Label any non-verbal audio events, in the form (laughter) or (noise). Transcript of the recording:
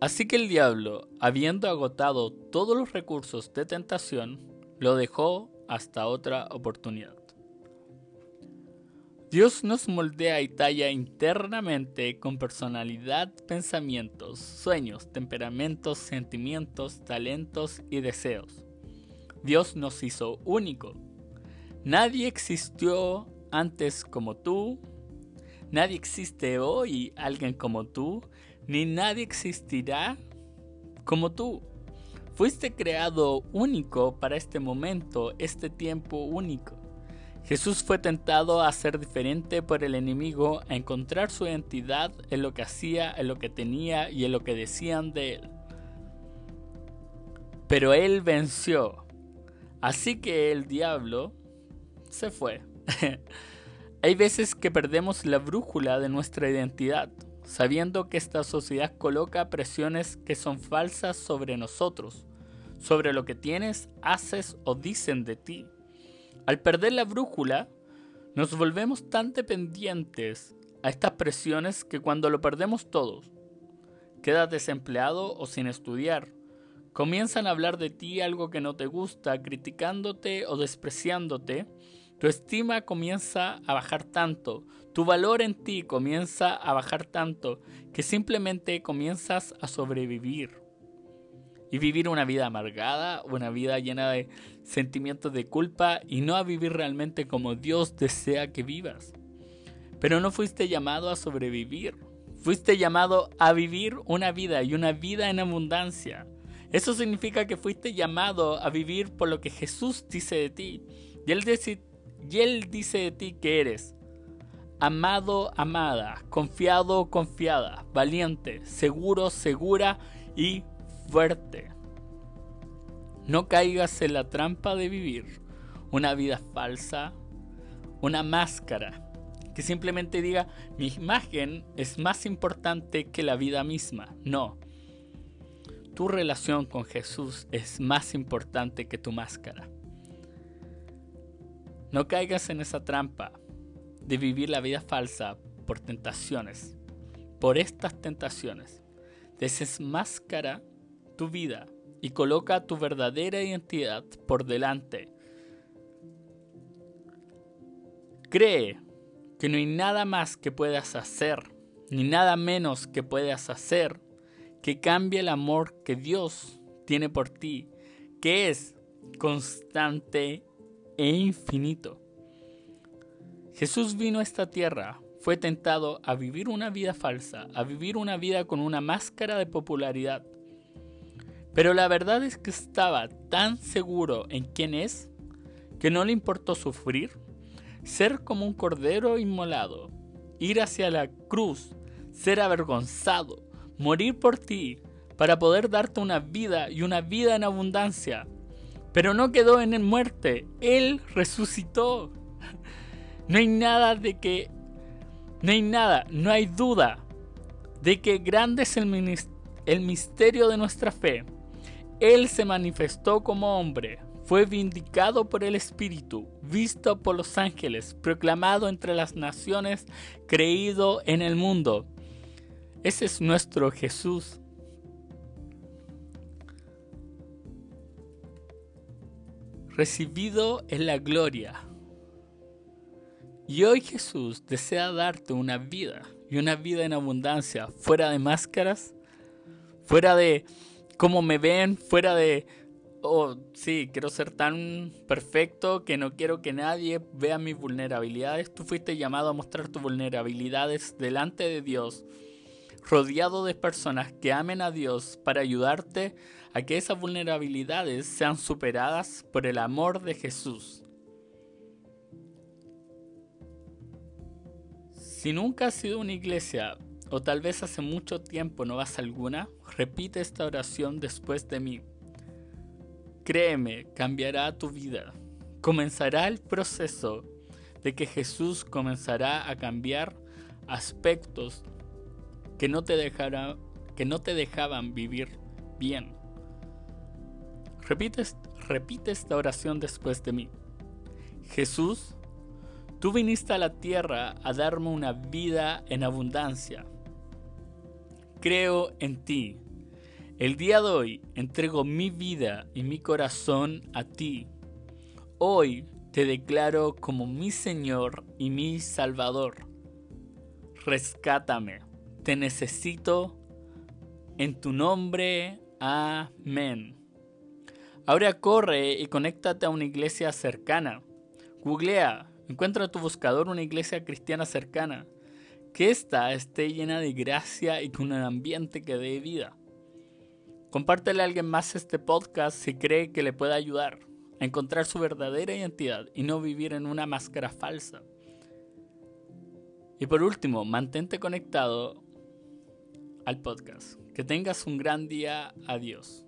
Así que el diablo, habiendo agotado todos los recursos de tentación, lo dejó hasta otra oportunidad. Dios nos moldea y talla internamente con personalidad, pensamientos, sueños, temperamentos, sentimientos, talentos y deseos. Dios nos hizo único. Nadie existió antes como tú, nadie existe hoy alguien como tú, ni nadie existirá como tú. Fuiste creado único para este momento, este tiempo único. Jesús fue tentado a ser diferente por el enemigo, a encontrar su identidad en lo que hacía, en lo que tenía y en lo que decían de él. Pero él venció. Así que el diablo se fue. (laughs) Hay veces que perdemos la brújula de nuestra identidad, sabiendo que esta sociedad coloca presiones que son falsas sobre nosotros, sobre lo que tienes, haces o dicen de ti. Al perder la brújula, nos volvemos tan dependientes a estas presiones que cuando lo perdemos todos, quedas desempleado o sin estudiar. Comienzan a hablar de ti algo que no te gusta, criticándote o despreciándote. Tu estima comienza a bajar tanto, tu valor en ti comienza a bajar tanto, que simplemente comienzas a sobrevivir y vivir una vida amargada, una vida llena de sentimientos de culpa y no a vivir realmente como Dios desea que vivas. Pero no fuiste llamado a sobrevivir, fuiste llamado a vivir una vida y una vida en abundancia. Eso significa que fuiste llamado a vivir por lo que Jesús dice de ti. Y él, dice, y él dice de ti que eres amado, amada, confiado, confiada, valiente, seguro, segura y fuerte. No caigas en la trampa de vivir una vida falsa, una máscara que simplemente diga mi imagen es más importante que la vida misma. No. Tu relación con Jesús es más importante que tu máscara. No caigas en esa trampa de vivir la vida falsa por tentaciones. Por estas tentaciones. Desmáscara tu vida y coloca tu verdadera identidad por delante. Cree que no hay nada más que puedas hacer, ni nada menos que puedas hacer, que cambie el amor que Dios tiene por ti, que es constante e infinito. Jesús vino a esta tierra, fue tentado a vivir una vida falsa, a vivir una vida con una máscara de popularidad, pero la verdad es que estaba tan seguro en quién es que no le importó sufrir, ser como un cordero inmolado, ir hacia la cruz, ser avergonzado, morir por ti, para poder darte una vida y una vida en abundancia. Pero no quedó en el muerte, Él resucitó. No hay nada de que... No hay nada, no hay duda de que grande es el, el misterio de nuestra fe él se manifestó como hombre, fue vindicado por el Espíritu, visto por los ángeles, proclamado entre las naciones, creído en el mundo. Ese es nuestro Jesús. Recibido en la gloria. Y hoy Jesús desea darte una vida, y una vida en abundancia, fuera de máscaras, fuera de cómo me ven fuera de, oh, sí, quiero ser tan perfecto que no quiero que nadie vea mis vulnerabilidades. Tú fuiste llamado a mostrar tus vulnerabilidades delante de Dios, rodeado de personas que amen a Dios para ayudarte a que esas vulnerabilidades sean superadas por el amor de Jesús. Si nunca has sido una iglesia o tal vez hace mucho tiempo no vas a alguna, repite esta oración después de mí. Créeme, cambiará tu vida. Comenzará el proceso de que Jesús comenzará a cambiar aspectos que no te, que no te dejaban vivir bien. Repite, repite esta oración después de mí. Jesús, tú viniste a la tierra a darme una vida en abundancia creo en ti. El día de hoy entrego mi vida y mi corazón a ti. Hoy te declaro como mi Señor y mi Salvador. Rescátame. Te necesito. En tu nombre. Amén. Ahora corre y conéctate a una iglesia cercana. Googlea, encuentra en tu buscador una iglesia cristiana cercana. Que ésta esté llena de gracia y con un ambiente que dé vida. Compártele a alguien más este podcast si cree que le puede ayudar a encontrar su verdadera identidad y no vivir en una máscara falsa. Y por último, mantente conectado al podcast. Que tengas un gran día. Adiós.